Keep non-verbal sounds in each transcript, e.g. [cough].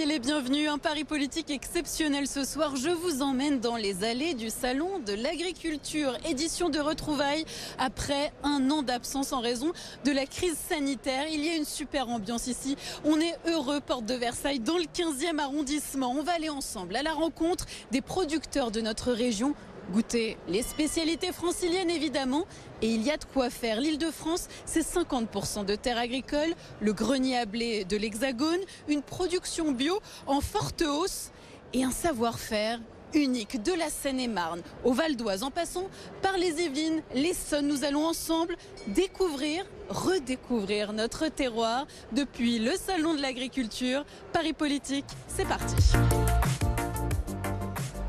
Soyez les bienvenus, un pari politique exceptionnel ce soir. Je vous emmène dans les allées du Salon de l'Agriculture, édition de retrouvailles après un an d'absence en raison de la crise sanitaire. Il y a une super ambiance ici. On est heureux, porte de Versailles, dans le 15e arrondissement. On va aller ensemble à la rencontre des producteurs de notre région goûter les spécialités franciliennes évidemment. Et il y a de quoi faire. L'île de France, c'est 50% de terres agricoles, le grenier à blé de l'Hexagone, une production bio en forte hausse et un savoir-faire unique de la Seine-et-Marne au Val d'Oise en passant par les Yvelines, les Sonnes. Nous allons ensemble découvrir, redécouvrir notre terroir depuis le Salon de l'Agriculture. Paris Politique, c'est parti.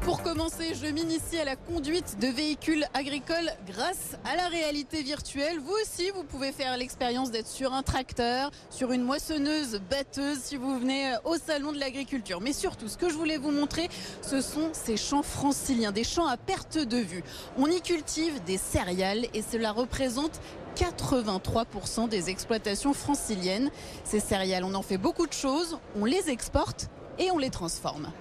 Pour commencer, je m'initie à la conduite de véhicules agricoles grâce à la réalité virtuelle. Vous aussi, vous pouvez faire l'expérience d'être sur un tracteur, sur une moissonneuse batteuse si vous venez au salon de l'agriculture. Mais surtout, ce que je voulais vous montrer, ce sont ces champs franciliens, des champs à perte de vue. On y cultive des céréales et cela représente 83% des exploitations franciliennes. Ces céréales, on en fait beaucoup de choses, on les exporte et on les transforme.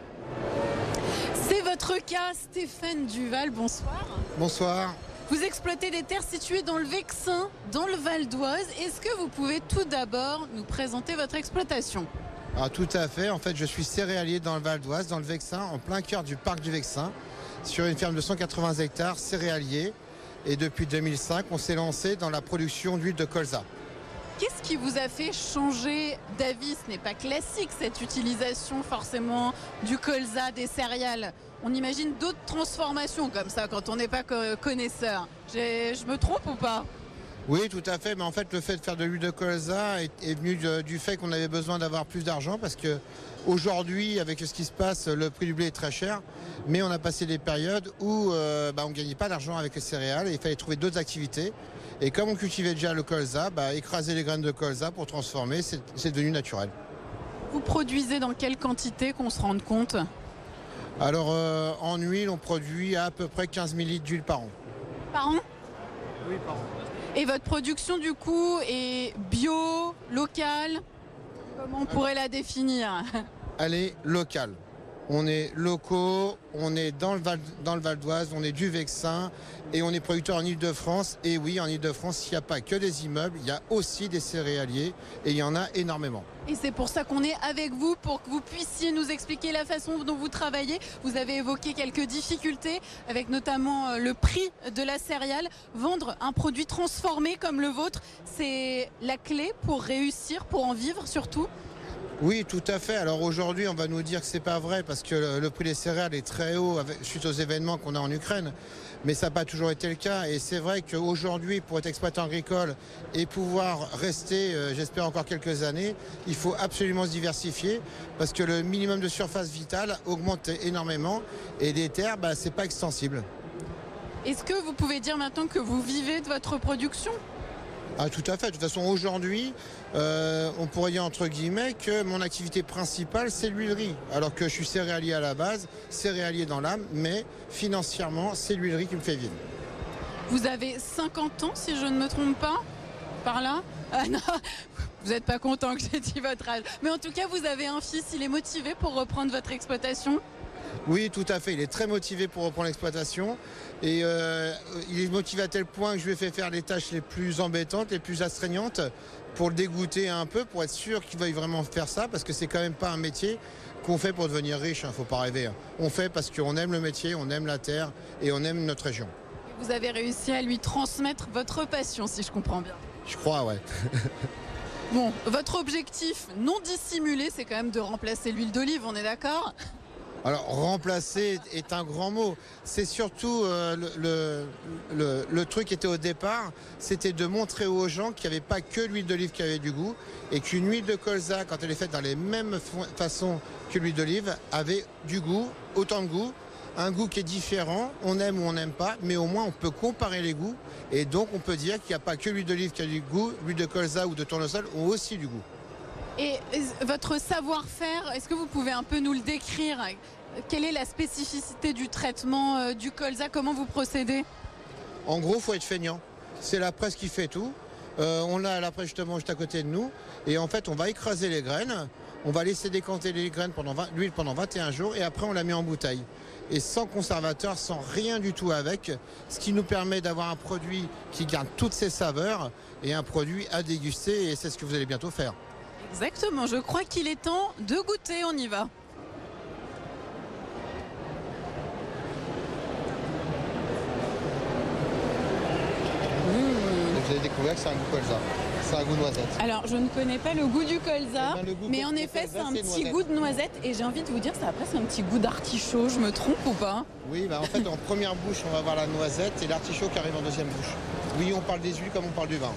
Cas, Stéphane Duval, bonsoir. Bonsoir. Vous exploitez des terres situées dans le Vexin, dans le Val d'Oise. Est-ce que vous pouvez tout d'abord nous présenter votre exploitation? Ah, Tout à fait. En fait, je suis céréalier dans le Val d'Oise, dans le Vexin, en plein cœur du parc du Vexin, sur une ferme de 180 hectares céréalier. Et depuis 2005, on s'est lancé dans la production d'huile de colza. Qu'est-ce qui vous a fait changer d'avis? Ce n'est pas classique cette utilisation forcément du colza, des céréales. On imagine d'autres transformations comme ça quand on n'est pas connaisseur. Je me trompe ou pas? Oui, tout à fait. Mais en fait, le fait de faire de l'huile de colza est, venu du, fait qu'on avait besoin d'avoir plus d'argent parce que aujourd'hui, avec ce qui se passe, le prix du blé est très cher. Mais on a passé des périodes où euh, bah, on ne gagnait pas d'argent avec les céréales et il fallait trouver d'autres activités. Et comme on cultivait déjà le colza, bah, écraser les graines de colza pour transformer, c'est devenu naturel. Vous produisez dans quelle quantité qu'on se rende compte? Alors euh, en huile, on produit à, peu près 15 000 litres d'huile par an. Par an? Oui, par an. Et votre production du coup est bio, locale? Comment on pourrait la définir? Elle est locale. On est locaux, on est dans le Val, dans le Val d'Oise, on est du Vexin et on est producteur en Ile-de-France. Et oui, en Ile-de-France, il n'y a pas que des immeubles, il y a aussi des céréaliers et il y en a énormément. Et c'est pour ça qu'on est avec vous, pour que vous puissiez nous expliquer la façon dont vous travaillez. Vous avez évoqué quelques difficultés, avec notamment euh, le prix de la céréale. Vendre un produit transformé comme le vôtre, c'est la clé pour réussir, pour en vivre surtout oui, tout à fait. Alors aujourd'hui, on va nous dire que c'est pas vrai parce que le prix des céréales est très haut suite aux événements qu'on a en Ukraine. Mais ça n'a pas toujours été le cas. Et c'est vrai qu'aujourd'hui, pour être exploitant agricole et pouvoir rester, euh, j'espère encore quelques années, il faut absolument se diversifier parce que le minimum de surface vitale augmente énormément et des terres, bah, c'est pas extensible. Est-ce que vous pouvez dire maintenant que vous vivez de votre production? Ah, tout à fait. De toute façon, aujourd'hui, euh, on pourrait dire entre guillemets que mon activité principale, c'est l'huilerie. Alors que je suis céréalier à la base, céréalier dans l'âme, mais financièrement, c'est l'huilerie qui me fait vivre. Vous avez 50 ans, si je ne me trompe pas, par là? Ah non, [laughs] vous n'êtes pas content que j'ai dit votre âge. Mais en tout cas, vous avez un fils, il est motivé pour reprendre votre exploitation? Oui, tout à fait. Il est très motivé pour reprendre l'exploitation. Et euh, il est motivé à tel point que je lui ai fait faire les tâches les plus embêtantes, les plus astreignantes, pour le dégoûter un peu, pour être sûr qu'il veuille vraiment faire ça, parce que c'est quand même pas un métier qu'on fait pour devenir riche, il hein, ne faut pas rêver. Hein. On fait parce qu'on aime le métier, on aime la terre et on aime notre région. Vous avez réussi à lui transmettre votre passion, si je comprends bien. Je crois, ouais. [laughs] bon, votre objectif non dissimulé, c'est quand même de remplacer l'huile d'olive, on est d'accord? Alors remplacer est un grand mot. C'est surtout euh, le, le, truc était au départ, c'était de montrer aux gens qu'il n'y avait pas que l'huile d'olive qui avait du goût et qu'une huile de colza, quand elle est faite dans les mêmes façons que l'huile d'olive, avait du goût, autant de goût. Un goût qui est différent, on aime ou on n'aime pas, mais au moins on peut comparer les goûts et donc on peut dire qu'il n'y a pas que l'huile d'olive qui a du goût, l'huile de colza ou de tournesol ont aussi du goût. Et votre savoir-faire, est-ce que vous pouvez un peu nous le décrire Quelle est la spécificité du traitement euh, du colza Comment vous procédez En gros, il faut être feignant. C'est la presse qui fait tout. Euh, on a la presse justement juste à côté de nous. Et en fait, on va écraser les graines. On va laisser décanter les graines pendant l'huile pendant 21 jours et après on la met en bouteille. Et sans conservateur, sans rien du tout avec, ce qui nous permet d'avoir un produit qui garde toutes ses saveurs et un produit à déguster et c'est ce que vous allez bientôt faire. Exactement, je crois qu'il est temps de goûter, on y va. Vous avez découvert que c'est un goût colza. C'est un goût noisette. Alors, je ne connais pas le goût du colza, Eh ben, goût mais en effet, c'est un petit noisette. goût de noisette. Et j'ai envie de vous dire, ça a presque un petit goût d'artichaut. Je me trompe ou pas? Oui, bah en fait, en première bouche, on va avoir la noisette et l'artichaut qui arrive en deuxième bouche. Oui, on parle des huiles comme on parle du vin.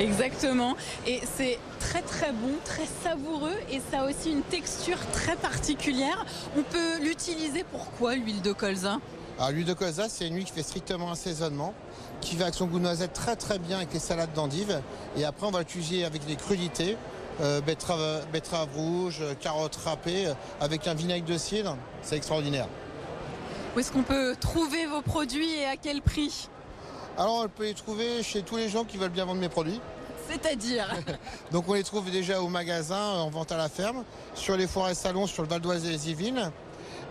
Exactement. Et c'est très très bon, très savoureux et ça a aussi une texture très particulière. On peut l'utiliser pour quoi l'huile de colza? Alors, l'huile de colza, c'est une huile qui fait strictement assaisonnement, qui va avec son goût de noisette très très bien avec les salades d'endives. Et après, on va l'utiliser avec des crudités, euh, betterave, betterave rouge, carottes râpées, euh, avec un vinaigre de cidre. C'est extraordinaire. Où est-ce qu'on peut trouver vos produits et à quel prix? Alors, on peut les trouver chez tous les gens qui veulent bien vendre mes produits. C'est-à-dire [laughs] Donc, on les trouve déjà au magasin, euh, en vente à la ferme, sur les foires et salons, sur le Val d'Oise et les Yvelines.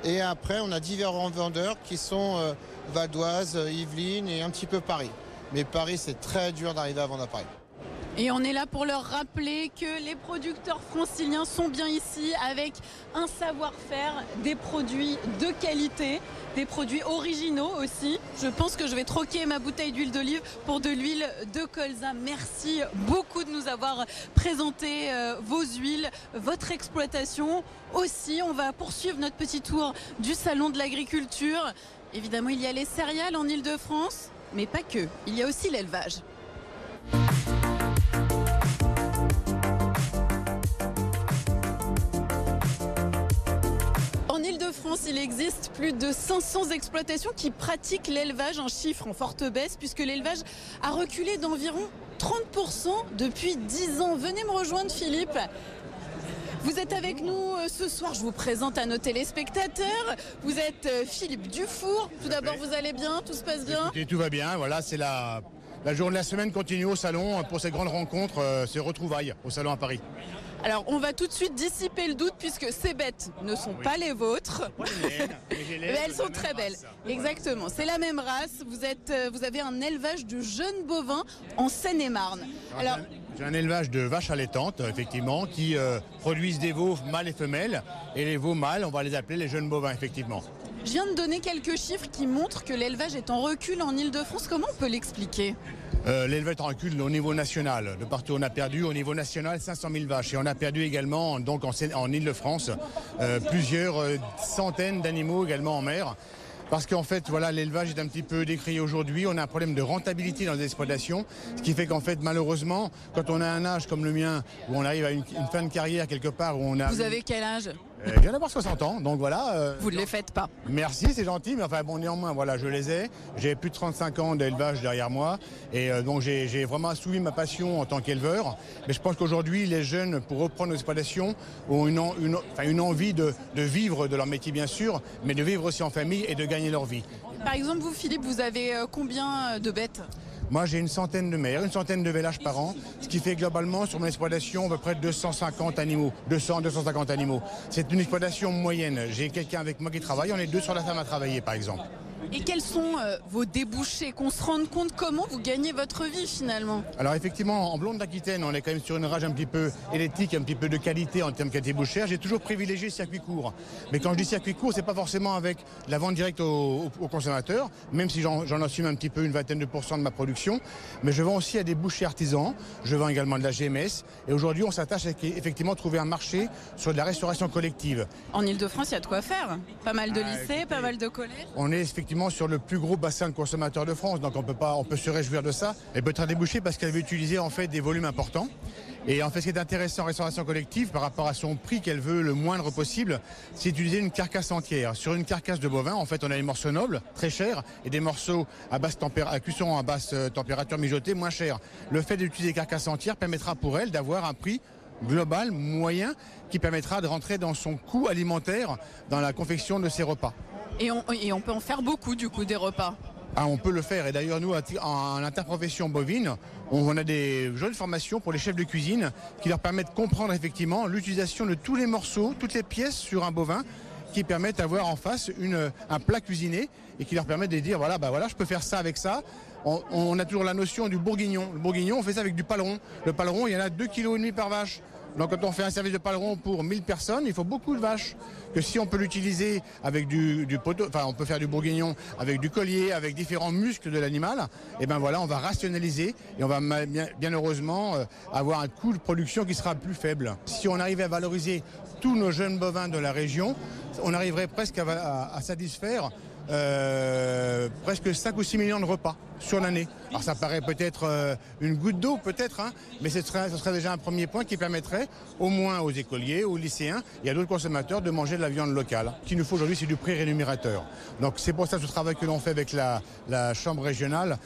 Et après, on a divers vendeurs qui sont euh, Val d'Oise, euh, Yvelines et un petit peu Paris. Mais Paris, c'est très dur d'arriver à vendre à Paris. Et on est là pour leur rappeler que les producteurs franciliens sont bien ici avec un savoir-faire, des produits de qualité, des produits originaux aussi. Je pense que je vais troquer ma bouteille d'huile d'olive pour de l'huile de colza. Merci beaucoup de nous avoir présenté euh, vos huiles, votre exploitation. Aussi, on va poursuivre notre petit tour du salon de l'agriculture. Évidemment, il y a les céréales en Ile-de-France, mais pas que. Il y a aussi l'élevage. Il existe plus de 500 exploitations qui pratiquent l'élevage, un chiffre en forte baisse, puisque l'élevage a reculé d'environ 30% depuis 10 ans. Venez me rejoindre, Philippe. Vous êtes avec nous euh, ce soir, je vous présente à nos téléspectateurs. Vous êtes euh, Philippe Dufour. Tout d'abord, vous allez bien? Tout se passe bien? Écoutez, tout va bien, voilà, c'est la, la journée de la semaine continue au salon pour cette grande rencontre, euh, ces retrouvailles au salon à Paris. Alors, on va tout de suite dissiper le doute puisque ces bêtes ne sont pas les vôtres. Mais elles sont très belles. Exactement. C'est la même race. Vous, êtes, euh, vous avez un élevage de jeunes bovins en Seine-et-Marne. Alors, J'ai un élevage de vaches allaitantes, effectivement, qui euh, produisent des veaux mâles et femelles. Et les veaux mâles, on va les appeler les jeunes bovins, effectivement. je viens de donner quelques chiffres qui montrent que l'élevage est en recul en Ile-de-France. Comment on peut l'expliquer? Euh, L'élevage est en recul au niveau national. De partout, on a perdu au niveau national 500 000 vaches. Et on a perdu également, donc en, Ile-de-France, euh, plusieurs euh, centaines d'animaux également en mer. Parce qu'en fait, voilà, l'élevage est un petit peu décrié aujourd'hui. On a un problème de rentabilité dans les exploitations, ce qui fait qu'en fait, malheureusement, quand on a un âge comme le mien, où on arrive à une, fin de carrière quelque part, où on a... Vous avez quel âge? Je viens d'avoir 60 ans, donc voilà. euh, Vous ne les faites pas. Merci, c'est gentil, mais enfin bon, néanmoins, voilà, je les ai. J'ai plus de 35 ans d'élevage derrière moi, et euh, donc j'ai vraiment assouvi ma passion en tant qu'éleveur. Mais je pense qu'aujourd'hui, les jeunes, pour reprendre nos exploitations, ont une, en- une- enfin, une envie de, de vivre de leur métier, bien sûr, mais de vivre aussi en famille et de gagner leur vie. Par exemple, vous, Philippe, vous avez euh, combien de bêtes? Moi, j'ai une centaine de mères, une centaine de vélages par an, ce qui fait globalement sur mon exploitation à peu près 250 animaux, 200, 250 animaux. C'est une exploitation moyenne. J'ai quelqu'un avec moi qui travaille, on est deux sur la ferme à travailler, par exemple. Et quels sont euh, vos débouchés? Qu'on se rende compte comment vous gagnez votre vie finalement? Alors effectivement, en blonde d'Aquitaine, on est quand même sur une rage un petit peu électrique, un petit peu de qualité en termes de qualité bouchère. J'ai toujours privilégié le circuit court. Mais quand je dis circuit court, c'est pas forcément avec la vente directe au, au- au consommateur, même si j'en assume un petit peu une vingtaine de pourcents de ma production. Mais je vends aussi à des bouchers artisans. Je vends également de la GMS. Et aujourd'hui, on s'attache à effectivement trouver un marché sur de la restauration collective. En Ile-de-France, il y a de quoi faire. Pas mal de Ah, lycées, écoutez. pas mal de collèges. On est effectivement sur le plus gros bassin de consommateurs de France, donc on peut pas, se réjouir de ça. Elle peut être débouchée parce qu'elle veut utiliser en fait des volumes importants. Et en fait, ce qui est intéressant en restauration collective par rapport à son prix qu'elle veut le moindre possible, c'est d'utiliser une carcasse entière. Sur une carcasse de bovin, en fait, on a des morceaux nobles, très chers, et des morceaux à basse température, à cuisson à basse euh, température mijotés, moins chers. Le fait d'utiliser des carcasses entières permettra pour elle d'avoir un prix global, moyen, qui permettra de rentrer dans son coût alimentaire dans la confection de ses repas. Et on, on peut en faire beaucoup du coup des repas. Ah, on peut le faire. Et d'ailleurs, nous, en interprofession bovine, on a des jeunes formations pour les chefs de cuisine qui leur permettent de comprendre effectivement l'utilisation de tous les morceaux, toutes les pièces sur un bovin qui permettent d'avoir en face un plat cuisiné et qui leur permettent de dire voilà, bah voilà, je peux faire ça avec ça. On, a toujours la notion du bourguignon. Le bourguignon, on fait ça avec du paleron. Le paleron, il y en a 2,5 kg par vache. Donc quand on fait un service de paleron pour 1000 personnes, il faut beaucoup de vaches. Que si on peut l'utiliser avec du, poteau, enfin on peut faire du bourguignon avec du collier, avec différents muscles de l'animal, et eh ben voilà, on va rationaliser et on va bien, heureusement euh, avoir un coût de production qui sera plus faible. Si on arrivait à valoriser tous nos jeunes bovins de la région, on arriverait presque à satisfaire euh, presque 5 ou 6 millions de repas sur l'année. Alors ça paraît peut-être euh, une goutte d'eau, peut-être, hein, mais ce serait, déjà un premier point qui permettrait au moins aux écoliers, aux lycéens et à d'autres consommateurs de manger de la viande locale. Ce qu'il nous faut aujourd'hui, c'est du prix rémunérateur. Donc c'est pour ça ce travail que l'on fait avec la, la Chambre régionale,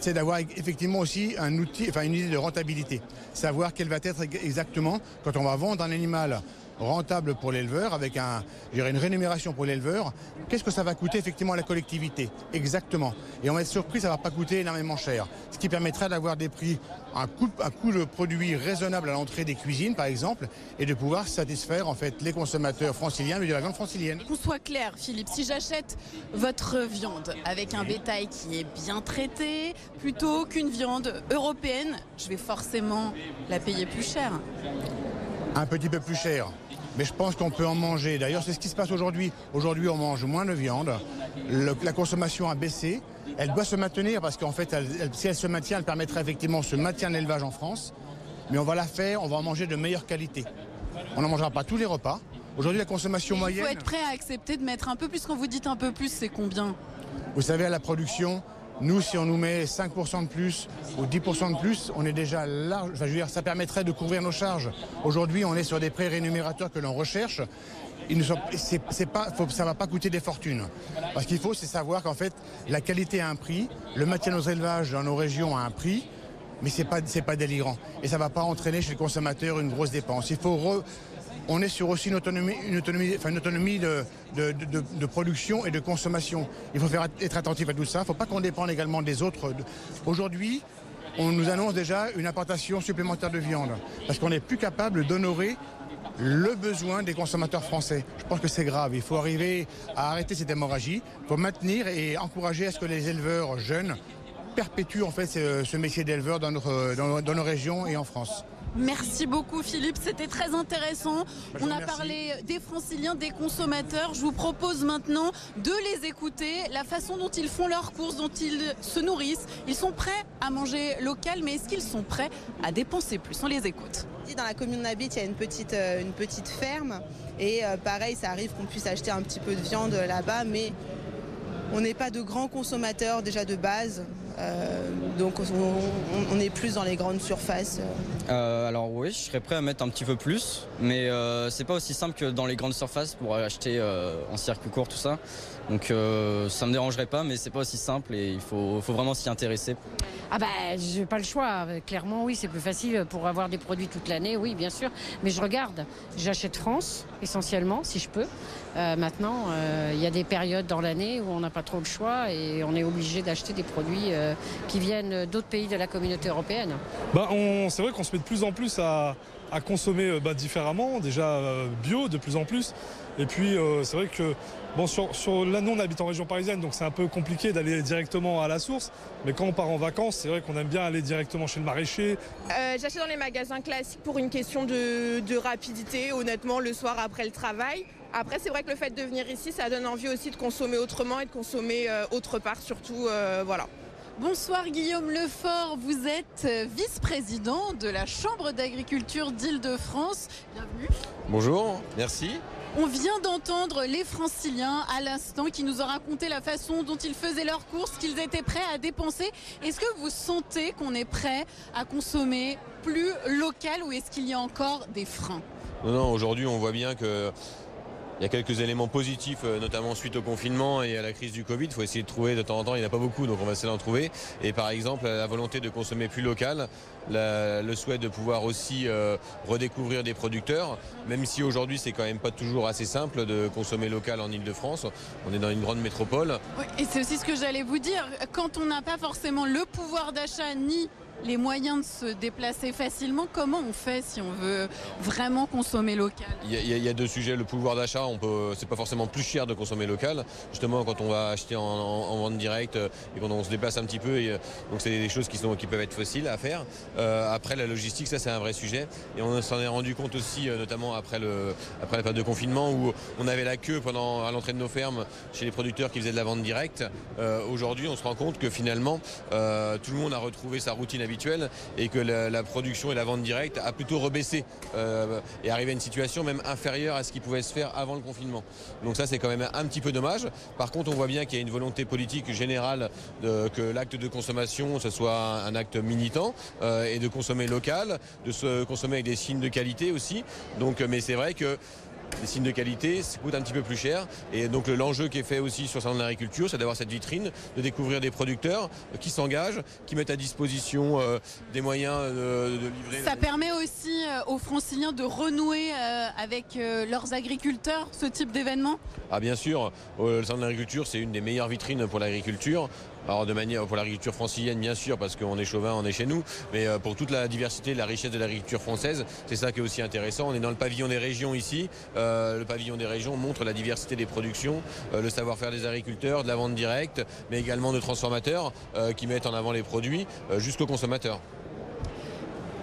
c'est d'avoir effectivement aussi un outil, enfin une idée de rentabilité. Savoir quelle va être exactement, quand on va vendre un animal rentable pour l'éleveur, avec un, une rémunération pour l'éleveur, qu'est-ce que ça va coûter effectivement à la collectivité? Exactement. Et on va être surpris, ça ne va pas coûter énormément cher. Ce qui permettra d'avoir des prix, un coût, un coût de produit raisonnable à l'entrée des cuisines, par exemple, et de pouvoir satisfaire en fait les consommateurs franciliens, mais de la viande francilienne. Qu'on soit clair, Philippe, si j'achète votre viande avec un bétail qui est bien traité, plutôt qu'une viande européenne, je vais forcément la payer plus cher. Un petit peu plus cher mais je pense qu'on peut en manger. D'ailleurs, c'est ce qui se passe aujourd'hui. Aujourd'hui, on mange moins de viande. la consommation a baissé. Elle doit se maintenir parce qu'en fait, si elle se maintient, elle permettrait effectivement ce maintien d'élevage en France. Mais on va la faire, on va en manger de meilleure qualité. On n'en mangera pas tous les repas. Aujourd'hui, la consommation moyenne. Il faut être prêt à accepter de mettre un peu plus. Quand vous dites un peu plus, c'est combien? Vous savez, à la production, nous, si on nous met 5% de plus ou 10% de plus, on est déjà large. Ça permettrait de couvrir nos charges. Aujourd'hui, on est sur des prêts rémunérateurs que l'on recherche. C'est ça va pas coûter des fortunes. Parce qu'il faut, c'est savoir qu'en fait, la qualité a un prix, le maintien de nos élevages dans nos régions a un prix, mais c'est pas, pas délirant. Et ça va pas entraîner chez le consommateur une grosse dépense. Il faut on est sur aussi une autonomie, de, production et de consommation. Il faut être attentif à tout ça. Il ne faut pas qu'on dépende également des autres. Aujourd'hui, on nous annonce déjà une importation supplémentaire de viande parce qu'on n'est plus capable d'honorer le besoin des consommateurs français. Je pense que c'est grave. Il faut arriver à arrêter cette hémorragie. Il faut maintenir et encourager à ce que les éleveurs jeunes perpétuent en fait ce, métier d'éleveur dans nos régions et en France. Merci beaucoup Philippe, c'était très intéressant. On a parlé des franciliens, des consommateurs. Je vous propose maintenant de les écouter, la façon dont ils font leurs courses, dont ils se nourrissent. Ils sont prêts à manger local, mais est-ce qu'ils sont prêts à dépenser plus? On les écoute. Dans la commune d'Habit, il y a une petite, euh, une petite ferme. Et euh, pareil, ça arrive qu'on puisse acheter un petit peu de viande là-bas, mais on n'est pas de grands consommateurs déjà de base. Euh, donc on, est plus dans les grandes surfaces. Euh, alors oui, je serais prêt à mettre un petit peu plus, mais euh, c'est pas aussi simple que dans les grandes surfaces pour acheter en circuit court tout ça. Donc ça me dérangerait pas, mais c'est pas aussi simple et il faut, faut vraiment s'y intéresser. Ah bah j'ai pas le choix. Clairement oui, c'est plus facile pour avoir des produits toute l'année, oui bien sûr. Mais je regarde, j'achète France essentiellement si je peux. maintenant, il y a des périodes dans l'année où on n'a pas trop le choix et on est obligé d'acheter des produits euh, qui viennent d'autres pays de la communauté européenne bah, C'est vrai qu'on se met de plus en plus à, consommer euh, bah, différemment, déjà euh, bio de plus en plus. Et puis c'est vrai que bon, sur, sur là, nous on habite en région parisienne, donc c'est un peu compliqué d'aller directement à la source. Mais quand on part en vacances, c'est vrai qu'on aime bien aller directement chez le maraîcher. J'achète dans les magasins classiques pour une question de, de rapidité, honnêtement, le soir après le travail. Après, c'est vrai que le fait de venir ici, ça donne envie aussi de consommer autrement et de consommer autre part, surtout. voilà. Bonsoir Guillaume Lefort, vous êtes vice-président de la Chambre d'agriculture d'Île-de-France. Bienvenue. Bonjour, merci. On vient d'entendre les franciliens à l'instant qui nous ont raconté la façon dont ils faisaient leurs courses, qu'ils étaient prêts à dépenser. Est-ce que vous sentez qu'on est prêt à consommer plus local ou est-ce qu'il y a encore des freins? Non, non, aujourd'hui on voit bien que il y a quelques éléments positifs, euh, notamment suite au confinement et à la crise du Covid. Il faut essayer de trouver de temps en temps, il n'y en a pas beaucoup, donc on va essayer d'en trouver. Et par exemple, la volonté de consommer plus local, le souhait de pouvoir aussi euh, redécouvrir des producteurs, même si aujourd'hui c'est quand même pas toujours assez simple de consommer local en Ile-de-France. On est dans une grande métropole. et c'est aussi ce que j'allais vous dire. Quand on n'a pas forcément le pouvoir d'achat ni les moyens de se déplacer facilement, comment on fait si on veut vraiment consommer local? Il y, a, deux sujets. Le pouvoir d'achat, on peut, c'est pas forcément plus cher de consommer local. Justement, quand on va acheter en, vente directe euh, et quand on se déplace un petit peu, euh, donc c'est des choses qui, sont, qui peuvent être faciles à faire. Euh, après, la logistique, ça c'est un vrai sujet. Et on s'en est rendu compte aussi, notamment après, le, après la période de confinement, où on avait la queue pendant, à l'entrée de nos fermes chez les producteurs qui faisaient de la vente directe. aujourd'hui, on se rend compte que finalement, tout le monde a retrouvé sa routine et que la, production et la vente directe a plutôt rebaissé euh, et arrivé à une situation même inférieure à ce qui pouvait se faire avant le confinement. Donc ça c'est quand même un petit peu dommage. Par contre on voit bien qu'il y a une volonté politique générale que l'acte de consommation ce soit un acte militant euh, et de consommer local, de se consommer avec des signes de qualité aussi. Donc mais c'est vrai que des signes de qualité, ça coûte un petit peu plus cher. Et donc l'enjeu qui est fait aussi sur le salon de l'agriculture, c'est d'avoir cette vitrine, de découvrir des producteurs qui s'engagent, qui mettent à disposition euh, des moyens de, livrer. Ça permet aussi euh, aux franciliens de renouer euh, avec leurs agriculteurs, ce type d'événement? Ah bien sûr, le salon de l'agriculture, c'est une des meilleures vitrines pour l'agriculture. Alors de manière pour l'agriculture francilienne bien sûr parce qu'on est chauvin, on est chez nous, mais euh, pour toute la diversité, la richesse de l'agriculture française, c'est ça qui est aussi intéressant. On est dans le pavillon des régions ici. Euh, le pavillon des régions montre la diversité des productions, euh, le savoir-faire des agriculteurs, de la vente directe, mais également de transformateurs qui mettent en avant les produits jusqu'aux consommateurs.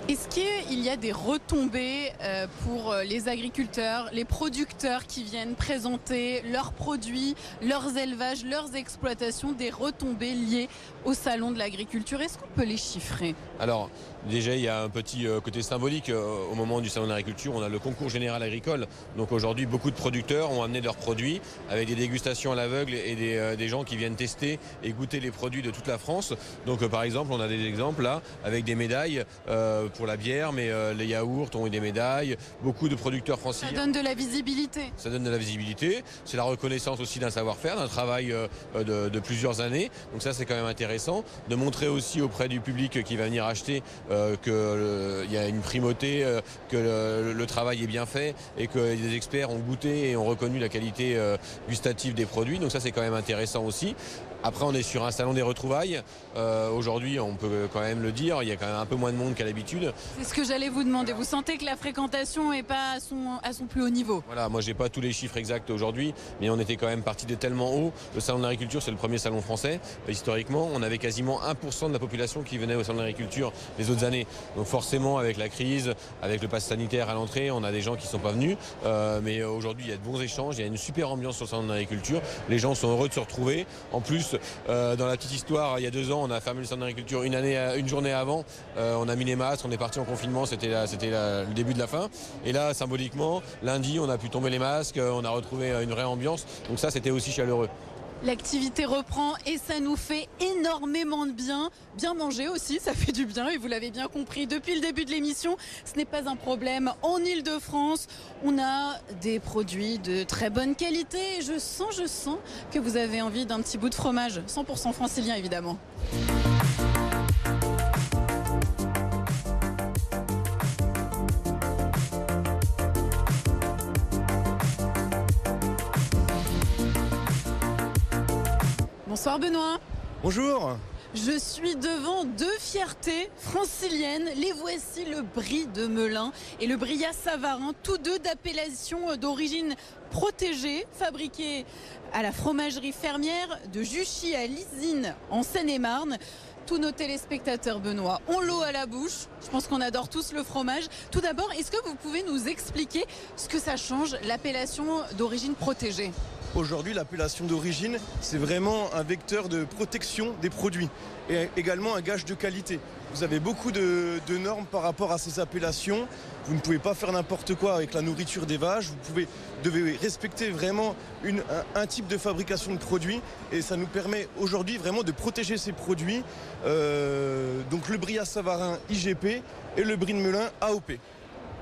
Est-ce qu'il y a des retombées euh, pour euh, les agriculteurs, les producteurs qui viennent présenter leurs produits, leurs élevages, leurs exploitations, des retombées liées au salon de l'agriculture? Est-ce qu'on peut les chiffrer? Alors, déjà, il y a un petit euh, côté symbolique au moment du salon de l'agriculture. On a le concours général agricole. Donc aujourd'hui, beaucoup de producteurs ont amené leurs produits avec des dégustations à l'aveugle et des, gens qui viennent tester et goûter les produits de toute la France. Donc par exemple, on a des exemples là avec des médailles pour la bière, mais euh, les yaourts ont eu des médailles. Beaucoup de producteurs français. Ça donne de la visibilité. Ça donne de la visibilité. C'est la reconnaissance aussi d'un savoir-faire, d'un travail euh, de, plusieurs années. Donc ça, c'est quand même intéressant. De montrer aussi auprès du public qui va venir acheter euh, qu'il y a une primauté, que le, travail est bien fait et que les experts ont goûté et ont reconnu la qualité gustative des produits. Donc ça, c'est quand même intéressant aussi. Après, on est sur un salon des retrouvailles. Euh, aujourd'hui, on peut quand même le dire, il y a quand même un peu moins de monde qu'à l'habitude. C'est ce que j'allais vous demander. Vous sentez que la fréquentation n'est pas à son, à son plus haut niveau? Voilà, moi, j'ai pas tous les chiffres exacts aujourd'hui, mais on était quand même parti de tellement haut. Le salon de l'agriculture, c'est le premier salon français. historiquement, on avait quasiment 1% de la population qui venait au salon de l'agriculture les autres années. Donc forcément, avec la crise, avec le pass sanitaire à l'entrée, on a des gens qui ne sont pas venus. Euh, mais aujourd'hui, il y a de bons échanges, il y a une super ambiance sur le salon de l'agriculture. Les gens sont heureux de se retrouver. En plus, euh, dans la petite histoire, il y a deux ans, on a fermé le d'agriculture une, année, une journée avant. Euh, on a mis les masques, on est parti en confinement, c'était le début de la fin. Et là, symboliquement, lundi, on a pu tomber les masques, on a retrouvé une vraie ambiance. Donc ça, c'était aussi chaleureux. L'activité reprend et ça nous fait énormément de bien. Bien manger aussi, ça fait du bien et vous l'avez bien compris depuis le début de l'émission, ce n'est pas un problème. En Ile-de-France, on a des produits de très bonne qualité et je sens, je sens que vous avez envie d'un petit bout de fromage, 100% francilien évidemment. Bonsoir Benoît. Bonjour. Je suis devant deux fiertés franciliennes. Les voici le Brie de Melun et le Bria Savarin, tous deux d'appellation d'origine protégée, fabriqués à la fromagerie fermière de Juchy à Lisine en Seine-et-Marne tous nos téléspectateurs, Benoît, ont l'eau à la bouche. Je pense qu'on adore tous le fromage. Tout d'abord, est-ce que vous pouvez nous expliquer ce que ça change, l'appellation d'origine protégée? Aujourd'hui, l'appellation d'origine, c'est vraiment un vecteur de protection des produits et également un gage de qualité. Vous avez beaucoup de, normes par rapport à ces appellations. Vous ne pouvez pas faire n'importe quoi avec la nourriture des vaches. Vous devez respecter vraiment un, type de fabrication de produits. Et ça nous permet aujourd'hui vraiment de protéger ces produits. Euh, donc le Bria Savarin IGP et le Brie de Melun AOP.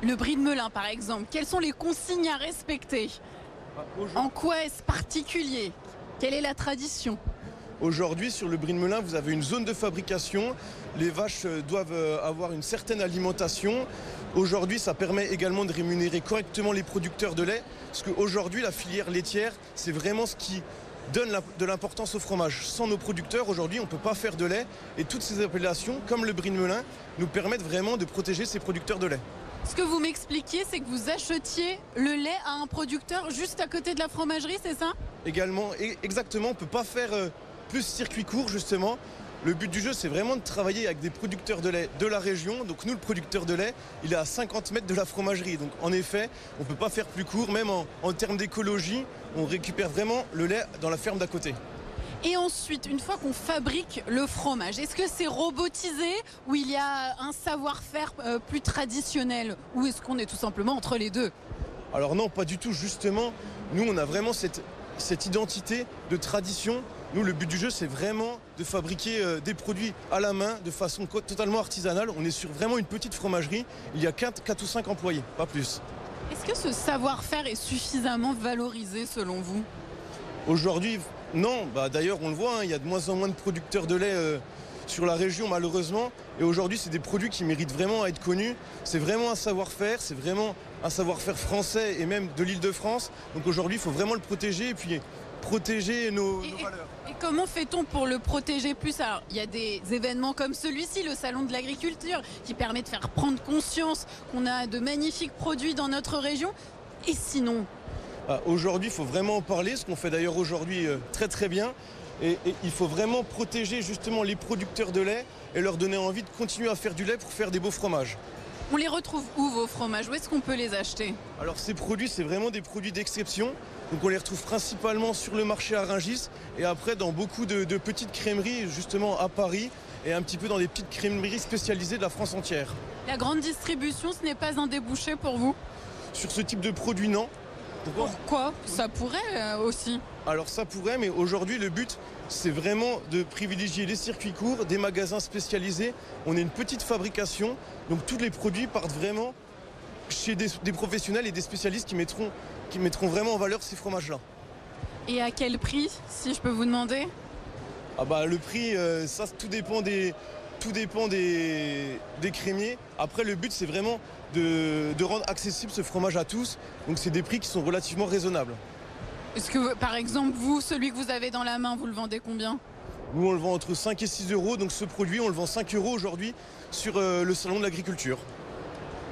Le Brie de Melun, par exemple, quelles sont les consignes à respecter? En quoi est-ce particulier? Quelle est la tradition? Aujourd'hui, sur le Melun, vous avez une zone de fabrication. Les vaches euh, doivent euh, avoir une certaine alimentation. Aujourd'hui, ça permet également de rémunérer correctement les producteurs de lait. Parce qu'aujourd'hui, la filière laitière, c'est vraiment ce qui donne de l'importance au fromage. Sans nos producteurs, aujourd'hui, on ne peut pas faire de lait. Et toutes ces appellations, comme le Melun, nous permettent vraiment de protéger ces producteurs de lait. Ce que vous m'expliquiez, c'est que vous achetiez le lait à un producteur juste à côté de la fromagerie, c'est ça? Également, exactement, on ne peut pas faire euh, plus circuit court, justement. Le but du jeu, c'est vraiment de travailler avec des producteurs de lait de la région. Donc nous, le producteur de lait, il est à 50 mètres de la fromagerie. Donc en effet, on ne peut pas faire plus court, même en termes d'écologie, on récupère vraiment le lait dans la ferme d'à côté. Et ensuite, une fois qu'on fabrique le fromage, est-ce que c'est robotisé ou il y a un savoir-faire euh, plus traditionnel? Ou est-ce qu'on est tout simplement entre les deux? Alors non, pas du tout, justement. Nous, on a vraiment cette, cette identité de tradition. Nous, le but du jeu, c'est vraiment de fabriquer euh, des produits à la main de façon totalement artisanale. On est sur vraiment une petite fromagerie. Il y a 4, ou 5 employés, pas plus. Est-ce que ce savoir-faire est suffisamment valorisé selon vous? Aujourd'hui, non. Bah, D'ailleurs, on le voit, hein, il y a de moins en moins de producteurs de lait euh, sur la région, malheureusement. Et aujourd'hui, c'est des produits qui méritent vraiment à être connus. C'est vraiment un savoir-faire, c'est vraiment un savoir-faire français et même de l'île de France. Donc aujourd'hui, il faut vraiment le protéger et puis protéger nos, Et- nos et- valeurs. Et comment fait-on pour le protéger plus? Alors, il y a des événements comme celui-ci, le Salon de l'agriculture, qui permet de faire prendre conscience qu'on a de magnifiques produits dans notre région. Et sinon, Aujourd'hui, il faut vraiment en parler, ce qu'on fait d'ailleurs aujourd'hui euh, très très bien. Et, et il faut vraiment protéger justement les producteurs de lait et leur donner envie de continuer à faire du lait pour faire des beaux fromages. on les retrouve où vos fromages? Où est-ce qu'on peut les acheter? Alors ces produits, c'est vraiment des produits d'exception. Donc on les retrouve principalement sur le marché à Rungis et après dans beaucoup de, de petites crèmeries justement à Paris et un petit peu dans des petites crèmeries spécialisées de la France entière. La grande distribution, ce n'est pas un débouché pour vous? Sur ce type de produit, non. Pourquoi Pourquoi Ça pourrait euh, aussi. Alors ça pourrait, mais aujourd'hui le but c'est vraiment de privilégier les circuits courts, des magasins spécialisés. On est une petite fabrication, donc tous les produits partent vraiment chez des, des professionnels et des spécialistes qui mettront, qui mettront vraiment en valeur ces fromages-là. Et à quel prix, si je peux vous demander? Ah bah le prix, euh, ça tout dépend des, tout dépend des, des crémiers. Après le but c'est vraiment de, de rendre accessible ce fromage à tous. Donc c'est des prix qui sont relativement raisonnables. Est-ce que, par exemple, vous, celui que vous avez dans la main, vous le vendez combien? Nous on le vend entre 5 et 6 euros. Donc ce produit on le vend 5 euros aujourd'hui sur euh, le salon de l'agriculture.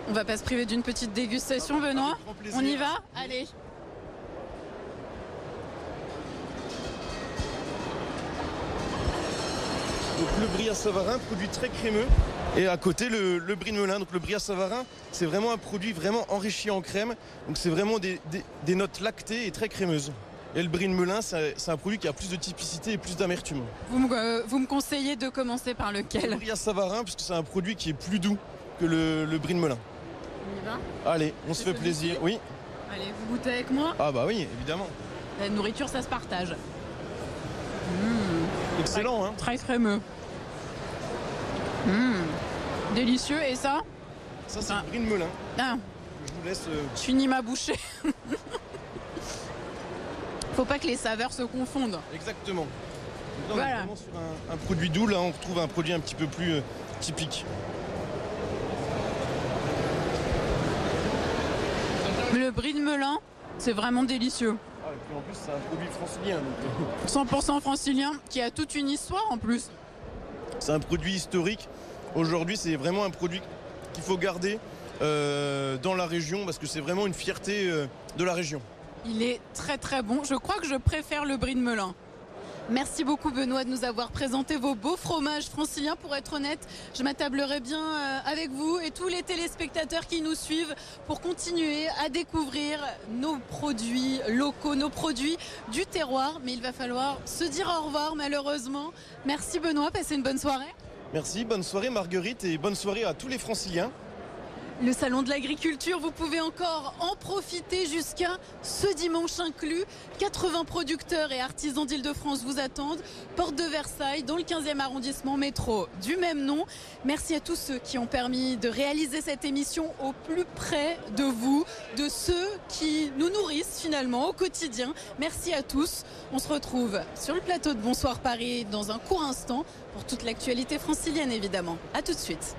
On va pas se priver d'une petite dégustation, Benoît Avec grand plaisir. On y va? Allez. Donc le brie à Savarin, produit très crémeux. Et à côté le, le brie de Melun. Donc le brie à Savarin, c'est vraiment un produit vraiment enrichi en crème. Donc c'est vraiment des, des- des notes lactées et très crémeuses. Et le brie de Melun, c'est un produit qui a plus de typicité et plus d'amertume. Vous me, euh, vous me conseillez de commencer par Le lequel? Brie à Savarin, puisque c'est un produit qui est plus doux que le, le brie de Melun. On y va? Allez, on se fait plaisir. Oui. Allez, vous goûtez avec moi? Ah bah oui, évidemment. La nourriture, ça se partage. Excellent, hein Très crémeux. Mmh. Délicieux. Et ça? Ça c'est Ah. de Melun. Ah, Je vous laisse... euh, je finis ma bouchée. [laughs] Faut pas que les saveurs se confondent. Exactement. Là, on est Voilà. vraiment sur un, un produit doux. Là, on retrouve un produit un petit peu plus euh, typique. Le brie de Melun, c'est vraiment délicieux. En plus, c'est un produit francilien. donc, euh, 100% francilien, qui a toute une histoire en plus. C'est un produit historique. Aujourd'hui, c'est vraiment un produit qu'il faut garder euh, dans la région parce que c'est vraiment une fierté euh, de la région. Il est très très bon. Je crois que je préfère le brie de Melun. Merci beaucoup Benoît de nous avoir présenté vos beaux fromages franciliens. Pour être honnête, je m'attablerai bien euh, avec vous et tous les téléspectateurs qui nous suivent pour continuer à découvrir nos produits locaux, nos produits du terroir. Mais il va falloir se dire au revoir malheureusement. Merci Benoît, passez une bonne soirée. Merci, bonne soirée Marguerite et bonne soirée à tous les franciliens. Le salon de l'agriculture, vous pouvez encore en profiter jusqu'à ce dimanche inclus. 80 producteurs et artisans d'Île-de-France vous attendent. Porte de Versailles, dans le 15e arrondissement métro du même nom. Merci à tous ceux qui ont permis de réaliser cette émission au plus près de vous, de ceux qui nous nourrissent finalement au quotidien. Merci à tous. On se retrouve sur le plateau de Bonsoir Paris dans un court instant pour toute l'actualité francilienne évidemment. A tout de suite.